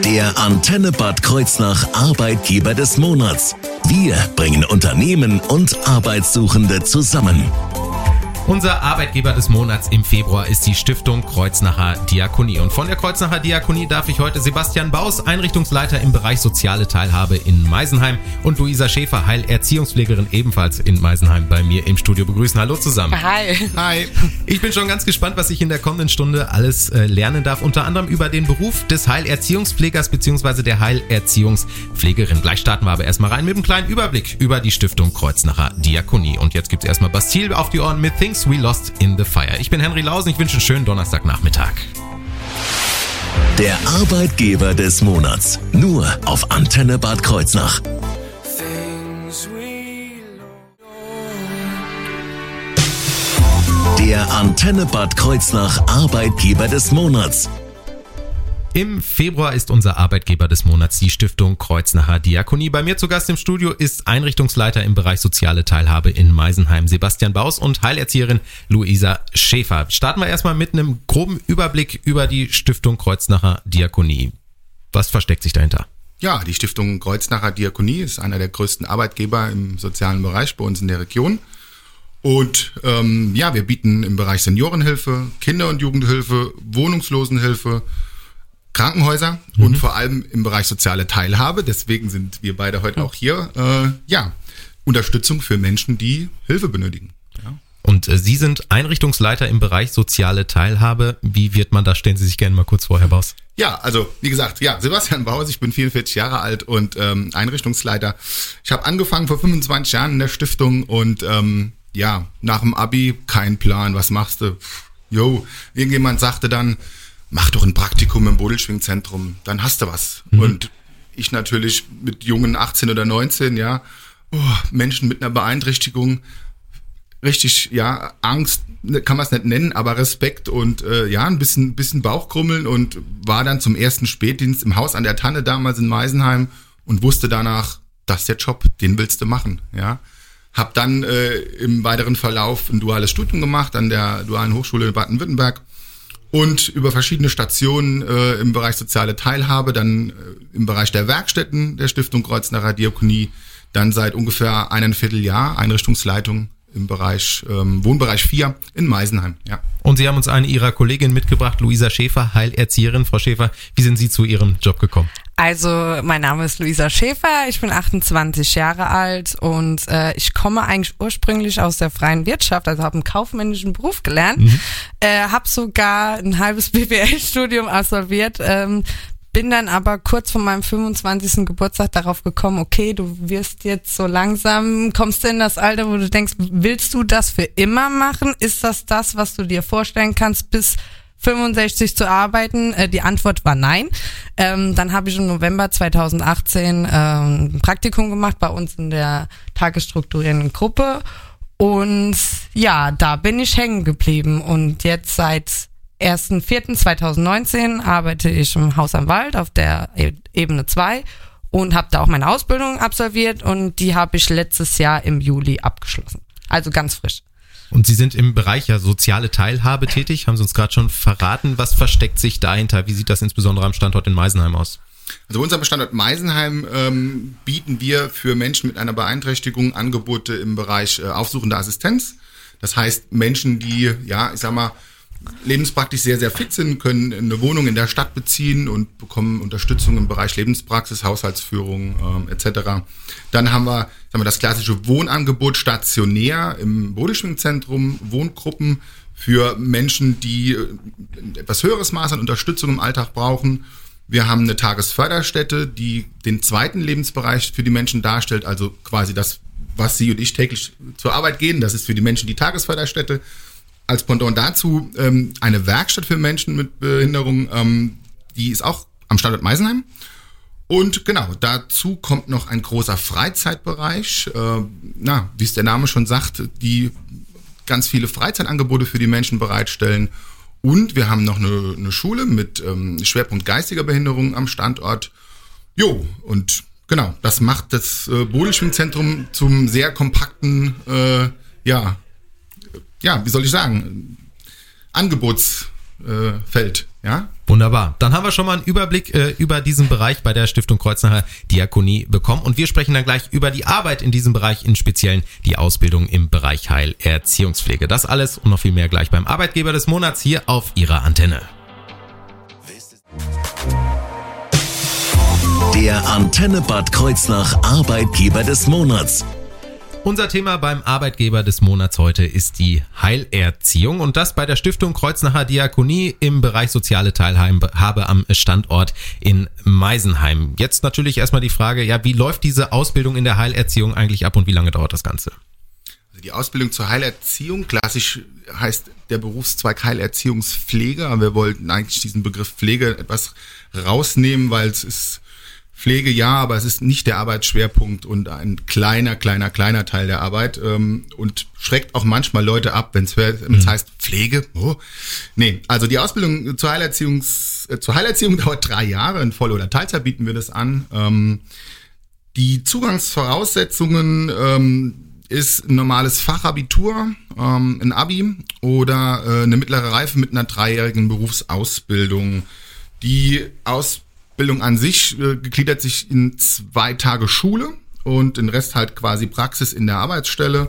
Der Antenne Bad Kreuznach Arbeitgeber des Monats. Wir bringen Unternehmen und Arbeitssuchende zusammen. Unser Arbeitgeber des Monats im Februar ist die Stiftung Kreuznacher Diakonie. Und von der Kreuznacher Diakonie darf ich heute Sebastian Baus, Einrichtungsleiter im Bereich soziale Teilhabe in Meisenheim und Luisa Schäfer, Heilerziehungspflegerin ebenfalls in Meisenheim bei mir im Studio begrüßen. Hallo zusammen. Hi. Hi. Ich bin schon ganz gespannt, was ich in der kommenden Stunde alles äh, lernen darf. Unter anderem über den Beruf des Heilerziehungspflegers bzw. der Heilerziehungspflegerin. Gleich starten wir aber erstmal rein mit einem kleinen Überblick über die Stiftung Kreuznacher Diakonie. Und jetzt gibt es erstmal Bastille auf die Ohren mit Things We Lost in the Fire. Ich bin Henry Lausen, ich wünsche einen schönen Donnerstagnachmittag. Der Arbeitgeber des Monats. Nur auf Antenne Bad Kreuznach. Der Antenne Bad Kreuznach Arbeitgeber des Monats. Im Februar ist unser Arbeitgeber des Monats die Stiftung Kreuznacher Diakonie. Bei mir zu Gast im Studio ist Einrichtungsleiter im Bereich soziale Teilhabe in Meisenheim Sebastian Baus und Heilerzieherin Luisa Schäfer. Starten wir erstmal mit einem groben Überblick über die Stiftung Kreuznacher Diakonie. Was versteckt sich dahinter? Ja, die Stiftung Kreuznacher Diakonie ist einer der größten Arbeitgeber im sozialen Bereich bei uns in der Region. Und ähm, ja, wir bieten im Bereich Seniorenhilfe, Kinder- und Jugendhilfe, Wohnungslosenhilfe, Krankenhäuser mhm. und vor allem im Bereich soziale Teilhabe. Deswegen sind wir beide heute auch hier. Äh, ja, Unterstützung für Menschen, die Hilfe benötigen. Ja. Und äh, Sie sind Einrichtungsleiter im Bereich soziale Teilhabe. Wie wird man da? Stellen Sie sich gerne mal kurz vor, Herr Baus. Ja, also wie gesagt, ja, Sebastian Baus, ich bin 44 Jahre alt und ähm, Einrichtungsleiter. Ich habe angefangen vor 25 Jahren in der Stiftung und ähm, ja, nach dem Abi kein Plan, was machst du? Jo, irgendjemand sagte dann, mach doch ein Praktikum im Bodelschwingzentrum, dann hast du was. Mhm. Und ich natürlich mit jungen 18 oder 19, ja, oh, Menschen mit einer Beeinträchtigung, richtig, ja, Angst, ne, kann man es nicht nennen, aber Respekt und äh, ja, ein bisschen, bisschen Bauchkrummeln und war dann zum ersten Spätdienst im Haus an der Tanne damals in Meisenheim und wusste danach, das ist der Job, den willst du machen, ja. Hab dann äh, im weiteren Verlauf ein duales Studium gemacht an der Dualen Hochschule in Baden-Württemberg und über verschiedene Stationen äh, im Bereich soziale Teilhabe, dann äh, im Bereich der Werkstätten der Stiftung Kreuznacher Diakonie, dann seit ungefähr einem Vierteljahr Einrichtungsleitung im Bereich ähm, Wohnbereich 4 in Meisenheim. Ja. Und Sie haben uns eine Ihrer Kolleginnen mitgebracht, Luisa Schäfer, Heilerzieherin. Frau Schäfer, wie sind Sie zu Ihrem Job gekommen? Also, mein Name ist Luisa Schäfer, ich bin 28 Jahre alt und äh, ich komme eigentlich ursprünglich aus der freien Wirtschaft, also habe einen kaufmännischen Beruf gelernt, mhm. äh, habe sogar ein halbes BWL-Studium absolviert, ähm, bin dann aber kurz vor meinem 25. Geburtstag darauf gekommen, okay, du wirst jetzt so langsam, kommst du in das Alter, wo du denkst, willst du das für immer machen? Ist das das, was du dir vorstellen kannst, bis 65 zu arbeiten? Äh, die Antwort war nein. Ähm, dann habe ich im November 2018 ähm, ein Praktikum gemacht bei uns in der tagesstrukturierenden Gruppe. Und ja, da bin ich hängen geblieben. Und jetzt seit 1.4.2019 arbeite ich im Haus am Wald auf der e- Ebene 2 und habe da auch meine Ausbildung absolviert und die habe ich letztes Jahr im Juli abgeschlossen. Also ganz frisch. Und Sie sind im Bereich ja soziale Teilhabe tätig, haben Sie uns gerade schon verraten. Was versteckt sich dahinter? Wie sieht das insbesondere am Standort in Meisenheim aus? Also bei unserem Standort Meisenheim ähm, bieten wir für Menschen mit einer Beeinträchtigung Angebote im Bereich äh, aufsuchende Assistenz. Das heißt Menschen, die, ja, ich sag mal, lebenspraktisch sehr, sehr fit sind, können eine Wohnung in der Stadt beziehen und bekommen Unterstützung im Bereich Lebenspraxis, Haushaltsführung ähm, etc. Dann haben wir, sagen wir das klassische Wohnangebot stationär im Bodeschwingzentrum, Wohngruppen für Menschen, die äh, ein etwas höheres Maß an Unterstützung im Alltag brauchen. Wir haben eine Tagesförderstätte, die den zweiten Lebensbereich für die Menschen darstellt, also quasi das, was Sie und ich täglich zur Arbeit gehen. Das ist für die Menschen die Tagesförderstätte als Pendant dazu ähm, eine Werkstatt für Menschen mit Behinderung, ähm, die ist auch am Standort Meisenheim. Und genau, dazu kommt noch ein großer Freizeitbereich. Äh, na, wie es der Name schon sagt, die ganz viele Freizeitangebote für die Menschen bereitstellen. Und wir haben noch eine, eine Schule mit ähm, Schwerpunkt geistiger Behinderung am Standort. Jo, und genau, das macht das äh, Bodelschwingzentrum zum sehr kompakten äh, ja, ja, wie soll ich sagen, Angebotsfeld. Ja? Wunderbar. Dann haben wir schon mal einen Überblick äh, über diesen Bereich bei der Stiftung Kreuznacher Diakonie bekommen und wir sprechen dann gleich über die Arbeit in diesem Bereich, in speziellen die Ausbildung im Bereich Heilerziehungspflege. Das alles und noch viel mehr gleich beim Arbeitgeber des Monats hier auf Ihrer Antenne. Der Antenne Bad Kreuznach Arbeitgeber des Monats. Unser Thema beim Arbeitgeber des Monats heute ist die Heilerziehung und das bei der Stiftung Kreuznacher Diakonie im Bereich soziale Teilhabe am Standort in Meisenheim. Jetzt natürlich erstmal die Frage, ja, wie läuft diese Ausbildung in der Heilerziehung eigentlich ab und wie lange dauert das Ganze? Also die Ausbildung zur Heilerziehung, klassisch heißt der Berufszweig Heilerziehungspflege, aber wir wollten eigentlich diesen Begriff Pflege etwas rausnehmen, weil es ist Pflege ja, aber es ist nicht der Arbeitsschwerpunkt und ein kleiner, kleiner, kleiner Teil der Arbeit ähm, und schreckt auch manchmal Leute ab, wenn es mhm. heißt Pflege. Oh. Nee, also die Ausbildung zur Heilerziehungs, äh, zur Heilerziehung dauert drei Jahre, in Voll- oder Teilzeit bieten wir das an. Ähm, die Zugangsvoraussetzungen ähm, ist ein normales Fachabitur, ähm, ein Abi oder äh, eine mittlere Reife mit einer dreijährigen Berufsausbildung. Die Ausbildung Ausbildung an sich äh, gegliedert sich in zwei Tage Schule und den Rest halt quasi Praxis in der Arbeitsstelle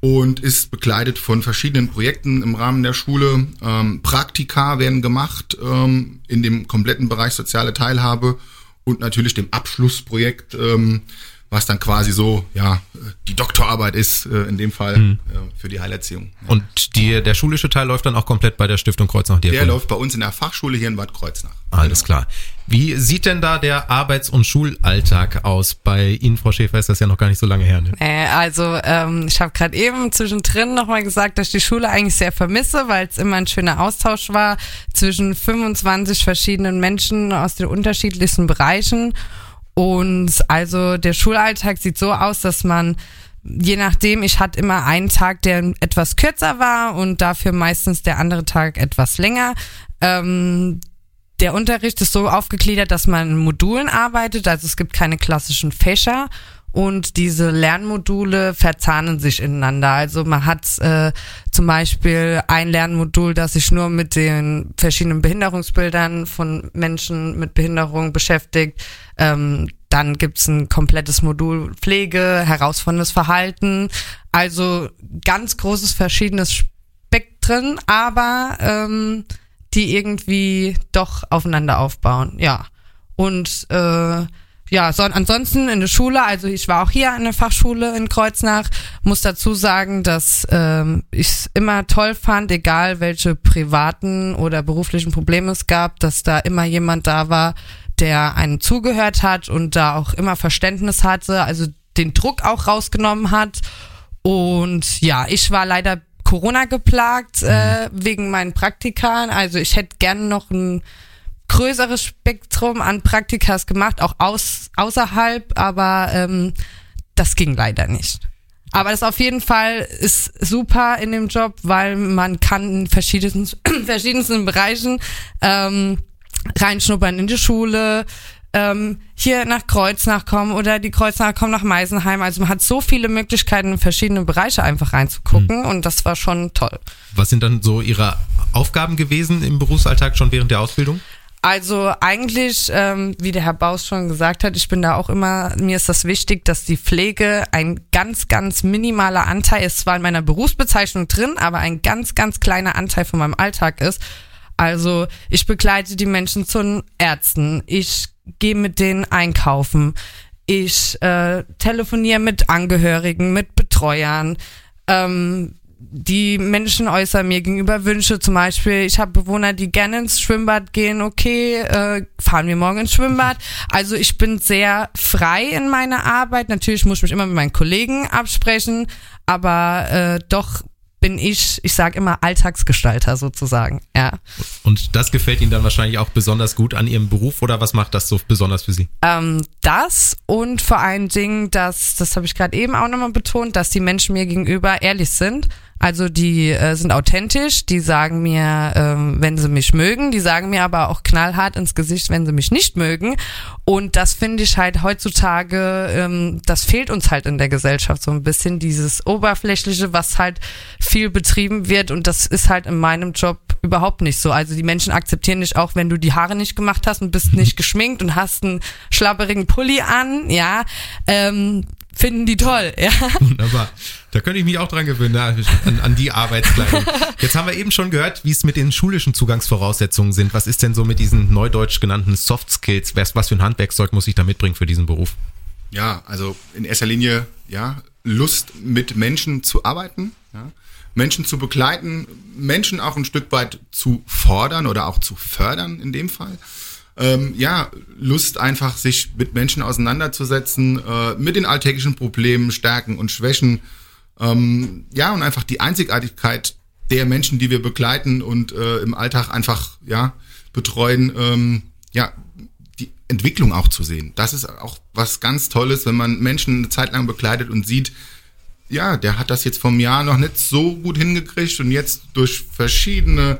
und ist begleitet von verschiedenen Projekten im Rahmen der Schule. Ähm, Praktika werden gemacht ähm, in dem kompletten Bereich soziale Teilhabe und natürlich dem Abschlussprojekt ähm, was dann quasi so, ja, die Doktorarbeit ist, äh, in dem Fall mhm. äh, für die Heilerziehung. Und die, der schulische Teil läuft dann auch komplett bei der Stiftung Kreuznach Der läuft bei uns in der Fachschule hier in Bad Kreuznach. Alles genau. klar. Wie sieht denn da der Arbeits- und Schulalltag aus? Bei Ihnen, Frau Schäfer, ist das ja noch gar nicht so lange her. Ne? Äh, also ähm, ich habe gerade eben zwischendrin nochmal gesagt, dass ich die Schule eigentlich sehr vermisse, weil es immer ein schöner Austausch war zwischen 25 verschiedenen Menschen aus den unterschiedlichsten Bereichen. Und also der Schulalltag sieht so aus, dass man je nachdem, ich hatte immer einen Tag, der etwas kürzer war und dafür meistens der andere Tag etwas länger. Ähm, der Unterricht ist so aufgegliedert, dass man in Modulen arbeitet, also es gibt keine klassischen Fächer und diese Lernmodule verzahnen sich ineinander. Also man hat äh, zum Beispiel ein Lernmodul, das sich nur mit den verschiedenen Behinderungsbildern von Menschen mit Behinderung beschäftigt. Ähm, dann gibt's ein komplettes Modul Pflege, herausforderndes Verhalten. Also ganz großes verschiedenes Spektren, aber ähm, die irgendwie doch aufeinander aufbauen. Ja. Und äh, ja, so, ansonsten in der Schule, also ich war auch hier an der Fachschule in Kreuznach, muss dazu sagen, dass ähm, ich es immer toll fand, egal welche privaten oder beruflichen Probleme es gab, dass da immer jemand da war, der einem zugehört hat und da auch immer Verständnis hatte, also den Druck auch rausgenommen hat. Und ja, ich war leider Corona geplagt äh, wegen meinen Praktikern. Also ich hätte gerne noch ein größeres Spektrum an Praktikas gemacht, auch aus, außerhalb, aber ähm, das ging leider nicht. Aber das auf jeden Fall ist super in dem Job, weil man kann in verschiedensten, verschiedensten Bereichen ähm, reinschnuppern in die Schule, ähm, hier nach Kreuznach kommen oder die Kreuznacher kommen nach Meisenheim. Also man hat so viele Möglichkeiten, in verschiedene Bereiche einfach reinzugucken mhm. und das war schon toll. Was sind dann so Ihre Aufgaben gewesen im Berufsalltag schon während der Ausbildung? Also eigentlich, ähm, wie der Herr Baus schon gesagt hat, ich bin da auch immer, mir ist das wichtig, dass die Pflege ein ganz, ganz minimaler Anteil ist, zwar in meiner Berufsbezeichnung drin, aber ein ganz, ganz kleiner Anteil von meinem Alltag ist. Also ich begleite die Menschen zu Ärzten, ich gehe mit denen einkaufen, ich äh, telefoniere mit Angehörigen, mit Betreuern. Ähm, die Menschen äußern mir gegenüber Wünsche. Zum Beispiel, ich habe Bewohner, die gerne ins Schwimmbad gehen. Okay, äh, fahren wir morgen ins Schwimmbad. Also ich bin sehr frei in meiner Arbeit. Natürlich muss ich mich immer mit meinen Kollegen absprechen, aber äh, doch bin ich, ich sage immer Alltagsgestalter sozusagen, ja. Und das gefällt Ihnen dann wahrscheinlich auch besonders gut an Ihrem Beruf oder was macht das so besonders für Sie? Ähm, das und vor allen Dingen, dass, das habe ich gerade eben auch nochmal betont, dass die Menschen mir gegenüber ehrlich sind also die äh, sind authentisch, die sagen mir, ähm, wenn sie mich mögen, die sagen mir aber auch knallhart ins Gesicht, wenn sie mich nicht mögen. Und das finde ich halt heutzutage, ähm, das fehlt uns halt in der Gesellschaft so ein bisschen, dieses Oberflächliche, was halt viel betrieben wird. Und das ist halt in meinem Job überhaupt nicht so. Also die Menschen akzeptieren dich auch, wenn du die Haare nicht gemacht hast und bist nicht geschminkt und hast einen schlapperigen Pulli an, ja. Ähm, finden die toll, ja. Wunderbar. Da könnte ich mich auch dran gewöhnen, an, an die Arbeitskleidung. Jetzt haben wir eben schon gehört, wie es mit den schulischen Zugangsvoraussetzungen sind. Was ist denn so mit diesen neudeutsch genannten Soft Skills? Was für ein Handwerkszeug muss ich da mitbringen für diesen Beruf? Ja, also in erster Linie, ja, Lust mit Menschen zu arbeiten, ja, Menschen zu begleiten, Menschen auch ein Stück weit zu fordern oder auch zu fördern in dem Fall ähm, ja, Lust einfach, sich mit Menschen auseinanderzusetzen, äh, mit den alltäglichen Problemen, Stärken und Schwächen. Ähm, ja, und einfach die Einzigartigkeit der Menschen, die wir begleiten und äh, im Alltag einfach, ja, betreuen, ähm, ja, die Entwicklung auch zu sehen. Das ist auch was ganz Tolles, wenn man Menschen eine Zeit lang begleitet und sieht, ja, der hat das jetzt vom Jahr noch nicht so gut hingekriegt und jetzt durch verschiedene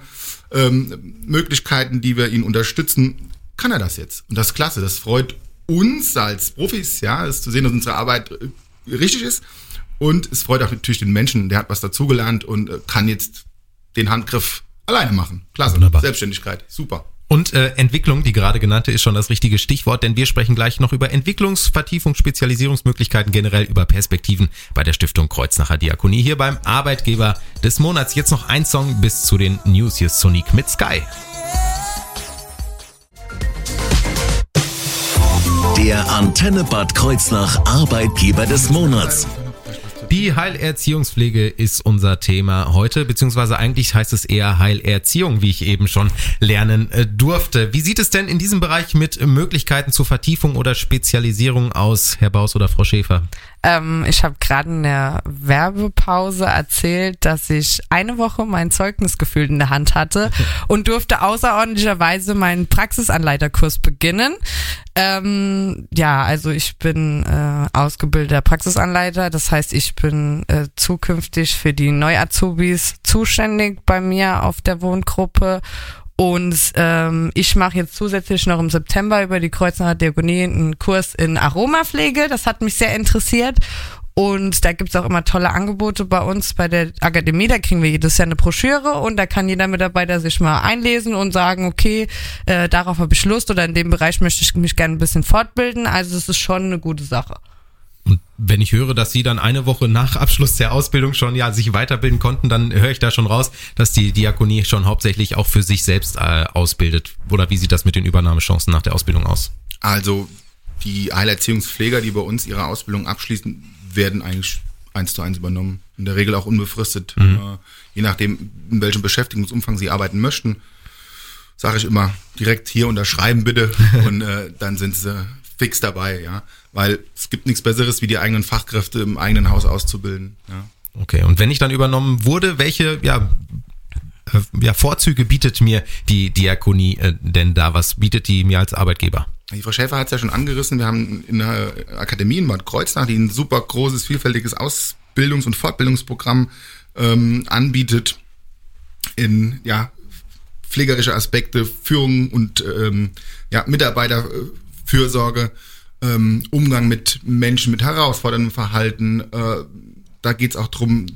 ähm, Möglichkeiten, die wir ihn unterstützen, kann er das jetzt. Und das ist klasse. Das freut uns als Profis, ja, es zu sehen, dass unsere Arbeit äh, richtig ist. Und es freut auch natürlich den Menschen, der hat was dazugelernt und äh, kann jetzt den Handgriff alleine machen. Klasse. Wunderbar. Selbstständigkeit. Super. Und äh, Entwicklung, die gerade genannte, ist schon das richtige Stichwort, denn wir sprechen gleich noch über Entwicklungsvertiefung, Spezialisierungsmöglichkeiten, generell über Perspektiven bei der Stiftung Kreuznacher Diakonie hier beim Arbeitgeber des Monats. Jetzt noch ein Song bis zu den News. Hier Sonic mit Sky. Der Antenne Bad Kreuznach Arbeitgeber des Monats. Die Heilerziehungspflege ist unser Thema heute, beziehungsweise eigentlich heißt es eher Heilerziehung, wie ich eben schon lernen äh, durfte. Wie sieht es denn in diesem Bereich mit Möglichkeiten zur Vertiefung oder Spezialisierung aus, Herr Baus oder Frau Schäfer? Ähm, ich habe gerade in der Werbepause erzählt, dass ich eine Woche mein Zeugnisgefühl in der Hand hatte und durfte außerordentlicherweise meinen Praxisanleiterkurs beginnen. Ähm, ja, also ich bin äh, ausgebildeter Praxisanleiter, das heißt, ich bin äh, zukünftig für die Neuazubis zuständig bei mir auf der Wohngruppe und ähm, ich mache jetzt zusätzlich noch im September über die Kreuznacher Diakonie einen Kurs in Aromapflege. Das hat mich sehr interessiert. Und da gibt's auch immer tolle Angebote bei uns bei der Akademie. Da kriegen wir jedes Jahr eine Broschüre und da kann jeder Mitarbeiter sich mal einlesen und sagen, okay, äh, darauf habe ich Lust oder in dem Bereich möchte ich mich gerne ein bisschen fortbilden. Also es ist schon eine gute Sache. Und wenn ich höre, dass Sie dann eine Woche nach Abschluss der Ausbildung schon ja sich weiterbilden konnten, dann höre ich da schon raus, dass die Diakonie schon hauptsächlich auch für sich selbst äh, ausbildet. Oder wie sieht das mit den Übernahmechancen nach der Ausbildung aus? Also die Heilerziehungspfleger, die bei uns ihre Ausbildung abschließen, werden eigentlich eins zu eins übernommen. In der Regel auch unbefristet. Mhm. Äh, je nachdem, in welchem Beschäftigungsumfang sie arbeiten möchten, sage ich immer direkt hier unterschreiben bitte und äh, dann sind sie fix dabei, ja. Weil es gibt nichts Besseres, wie die eigenen Fachkräfte im eigenen Haus auszubilden. Ja. Okay, und wenn ich dann übernommen wurde, welche ja, äh, ja, Vorzüge bietet mir die Diakonie äh, denn da? Was bietet die mir als Arbeitgeber? Die Frau Schäfer hat es ja schon angerissen. Wir haben in der Akademie in Bad Kreuznach, die ein super großes, vielfältiges Ausbildungs- und Fortbildungsprogramm ähm, anbietet in ja, pflegerische Aspekte, Führung und ähm, ja, Mitarbeiterfürsorge ähm, Umgang mit Menschen mit herausforderndem Verhalten. Äh, da geht es auch drum,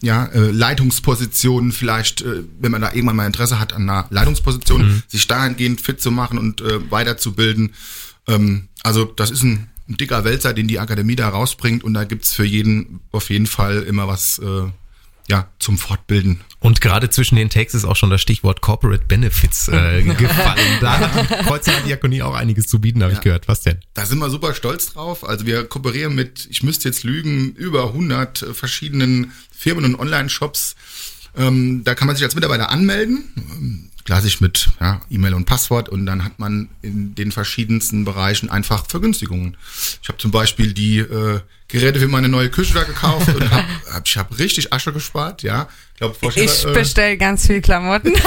ja, äh, Leitungspositionen vielleicht, äh, wenn man da irgendwann mal Interesse hat an einer Leitungsposition, mhm. sich dahingehend fit zu machen und äh, weiterzubilden. Ähm, also das ist ein, ein dicker Wälzer, den die Akademie da rausbringt und da gibt's für jeden auf jeden Fall immer was äh, ja, zum Fortbilden. Und gerade zwischen den Takes ist auch schon das Stichwort Corporate Benefits äh, gefallen. Da hat die Kreuzer Diakonie auch einiges zu bieten, habe ja, ich gehört. Was denn? Da sind wir super stolz drauf. Also wir kooperieren mit, ich müsste jetzt lügen, über 100 verschiedenen Firmen und Online-Shops. Ähm, da kann man sich als Mitarbeiter anmelden klassisch mit ja, E-Mail und Passwort und dann hat man in den verschiedensten Bereichen einfach Vergünstigungen. Ich habe zum Beispiel die äh, Geräte für meine neue Küche da gekauft und hab, hab, ich habe richtig Asche gespart, ja. Ich, glaub, ich äh, bestell ganz viel Klamotten.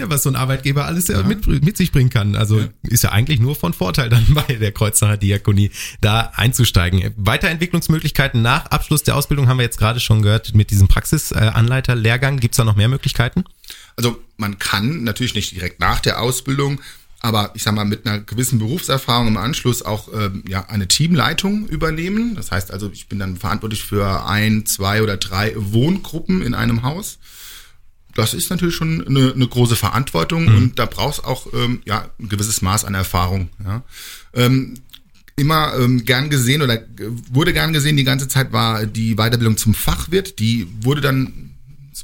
Ja, was so ein Arbeitgeber alles ja. mit, mit sich bringen kann. Also ja. ist ja eigentlich nur von Vorteil dann bei der Kreuznacher Diakonie da einzusteigen. Weiterentwicklungsmöglichkeiten nach Abschluss der Ausbildung haben wir jetzt gerade schon gehört mit diesem Praxisanleiter-Lehrgang. Gibt es da noch mehr Möglichkeiten? Also man kann natürlich nicht direkt nach der Ausbildung, aber ich sag mal mit einer gewissen Berufserfahrung im Anschluss auch ähm, ja eine Teamleitung übernehmen. Das heißt also, ich bin dann verantwortlich für ein, zwei oder drei Wohngruppen in einem Haus das ist natürlich schon eine, eine große Verantwortung mhm. und da brauchst auch ähm, ja ein gewisses Maß an Erfahrung. Ja. Ähm, immer ähm, gern gesehen oder wurde gern gesehen die ganze Zeit war die Weiterbildung zum Fachwirt. Die wurde dann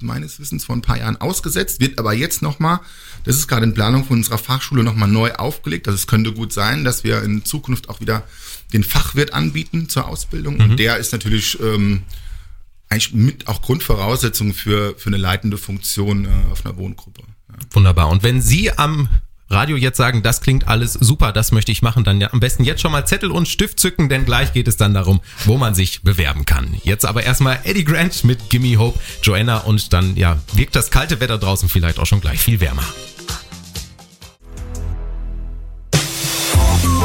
meines Wissens vor ein paar Jahren ausgesetzt, wird aber jetzt nochmal, das ist gerade in Planung von unserer Fachschule nochmal neu aufgelegt. Also es könnte gut sein, dass wir in Zukunft auch wieder den Fachwirt anbieten zur Ausbildung. Mhm. Und der ist natürlich ähm, eigentlich mit auch Grundvoraussetzung für, für eine leitende Funktion äh, auf einer Wohngruppe. Ja. Wunderbar. Und wenn Sie am Radio jetzt sagen, das klingt alles super, das möchte ich machen, dann ja am besten jetzt schon mal Zettel und Stift zücken, denn gleich geht es dann darum, wo man sich bewerben kann. Jetzt aber erstmal Eddie Grant mit Gimme Hope, Joanna und dann ja, wirkt das kalte Wetter draußen vielleicht auch schon gleich viel wärmer.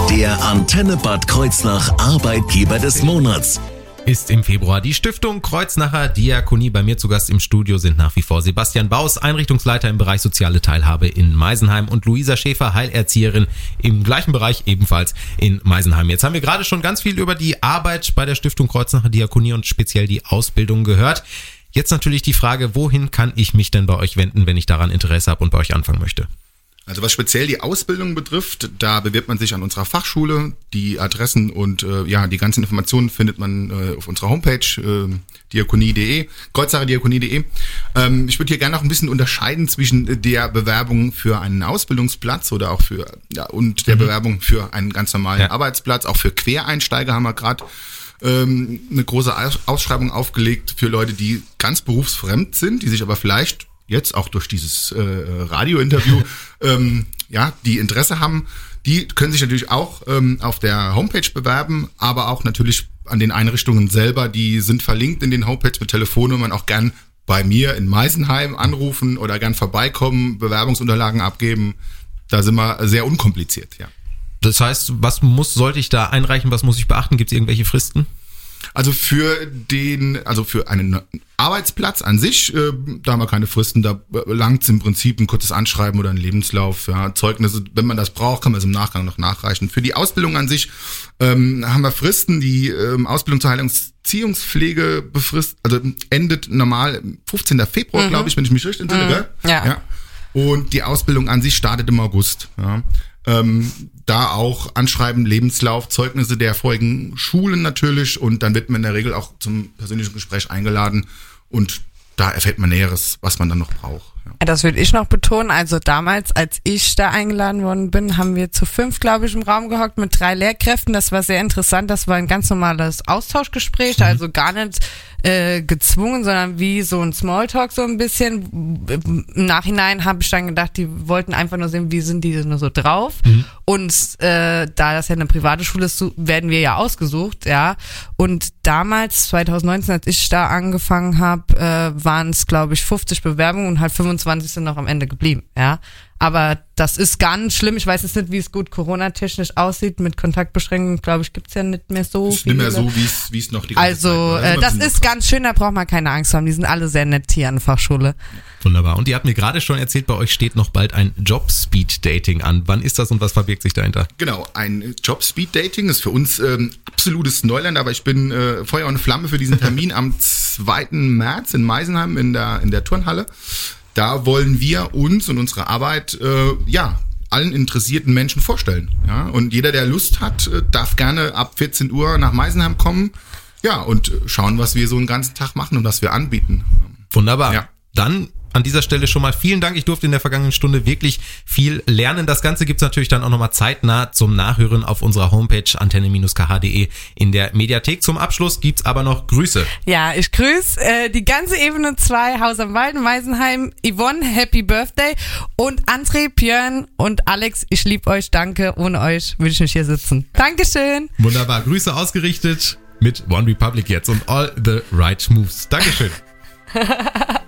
Der Antenne Bad Kreuznach Arbeitgeber des Monats ist im Februar. Die Stiftung Kreuznacher Diakonie bei mir zu Gast im Studio sind nach wie vor Sebastian Baus, Einrichtungsleiter im Bereich soziale Teilhabe in Meisenheim und Luisa Schäfer, Heilerzieherin im gleichen Bereich ebenfalls in Meisenheim. Jetzt haben wir gerade schon ganz viel über die Arbeit bei der Stiftung Kreuznacher Diakonie und speziell die Ausbildung gehört. Jetzt natürlich die Frage, wohin kann ich mich denn bei euch wenden, wenn ich daran Interesse habe und bei euch anfangen möchte? Also was speziell die Ausbildung betrifft, da bewirbt man sich an unserer Fachschule. Die Adressen und äh, ja, die ganzen Informationen findet man äh, auf unserer Homepage äh, diakonie.de, kreuzsacherdiakonie.de. Ähm, ich würde hier gerne noch ein bisschen unterscheiden zwischen der Bewerbung für einen Ausbildungsplatz oder auch für ja, und der mhm. Bewerbung für einen ganz normalen ja. Arbeitsplatz. Auch für Quereinsteiger haben wir gerade ähm, eine große Ausschreibung aufgelegt für Leute, die ganz berufsfremd sind, die sich aber vielleicht jetzt auch durch dieses äh, Radiointerview, ähm, ja, die Interesse haben, die können sich natürlich auch ähm, auf der Homepage bewerben, aber auch natürlich an den Einrichtungen selber, die sind verlinkt in den Homepage mit Telefonnummern, auch gern bei mir in Meisenheim anrufen oder gern vorbeikommen, Bewerbungsunterlagen abgeben. Da sind wir sehr unkompliziert, ja. Das heißt, was muss, sollte ich da einreichen, was muss ich beachten? Gibt es irgendwelche Fristen? Also für den, also für einen Arbeitsplatz an sich, äh, da haben wir keine Fristen, da langt im Prinzip ein kurzes Anschreiben oder ein Lebenslauf, ja, Zeugnisse, wenn man das braucht, kann man es im Nachgang noch nachreichen. Für die Ausbildung an sich ähm, haben wir Fristen, die ähm, Ausbildung zur Heilungsziehungspflege befrist, also endet normal 15. Februar, mhm. glaube ich, wenn ich mich richtig entsinne, mhm. gell? Ja. ja. Und die Ausbildung an sich startet im August. Ja. Ähm, da auch Anschreiben, Lebenslauf, Zeugnisse der vorigen Schulen natürlich und dann wird man in der Regel auch zum persönlichen Gespräch eingeladen und da erfährt man Näheres, was man dann noch braucht. Ja. Das würde ich noch betonen. Also damals, als ich da eingeladen worden bin, haben wir zu fünf, glaube ich, im Raum gehockt mit drei Lehrkräften. Das war sehr interessant. Das war ein ganz normales Austauschgespräch, mhm. also gar nicht äh, gezwungen, sondern wie so ein Smalltalk so ein bisschen. Im Nachhinein habe ich dann gedacht, die wollten einfach nur sehen, wie sind die nur so drauf. Mhm. Und äh, da das ja eine private Schule ist, werden wir ja ausgesucht, ja. Und damals, 2019, als ich da angefangen habe, äh, waren es, glaube ich, 50 Bewerbungen und halt 25 sind noch am Ende geblieben, ja. Aber das ist ganz schlimm. Ich weiß jetzt nicht, wie es gut Corona-technisch aussieht. Mit Kontaktbeschränkungen, glaube ich, gibt's ja nicht mehr so ist viele. Nicht mehr so, wie es noch die ganze Also, Zeit war. äh, das ist ganz schön, da braucht man keine Angst haben. Die sind alle sehr nett hier an der Fachschule. Wunderbar. Und ihr habt mir gerade schon erzählt, bei euch steht noch bald ein Job-Speed-Dating an. Wann ist das und was verbirgt sich dahinter? Genau, ein Job-Speed-Dating ist für uns ähm, absolutes Neuland, aber ich bin äh, Feuer und Flamme für diesen Termin am 2. März in Meisenheim in der, in der Turnhalle. Da wollen wir uns und unsere Arbeit, äh, ja, allen interessierten Menschen vorstellen. Ja? Und jeder, der Lust hat, äh, darf gerne ab 14 Uhr nach Meisenheim kommen. Ja, und schauen, was wir so einen ganzen Tag machen und was wir anbieten. Wunderbar. Ja. Dann an dieser Stelle schon mal vielen Dank. Ich durfte in der vergangenen Stunde wirklich viel lernen. Das Ganze gibt's natürlich dann auch nochmal zeitnah zum Nachhören auf unserer Homepage antenne-kh.de in der Mediathek. Zum Abschluss gibt's aber noch Grüße. Ja, ich grüße äh, die ganze Ebene 2, Haus am Wald, Meisenheim, Yvonne, Happy Birthday und André, Björn und Alex, ich liebe euch, danke. Ohne euch würde ich nicht hier sitzen. Dankeschön. Wunderbar. Grüße ausgerichtet mit One Republic jetzt und all the right moves. Dankeschön.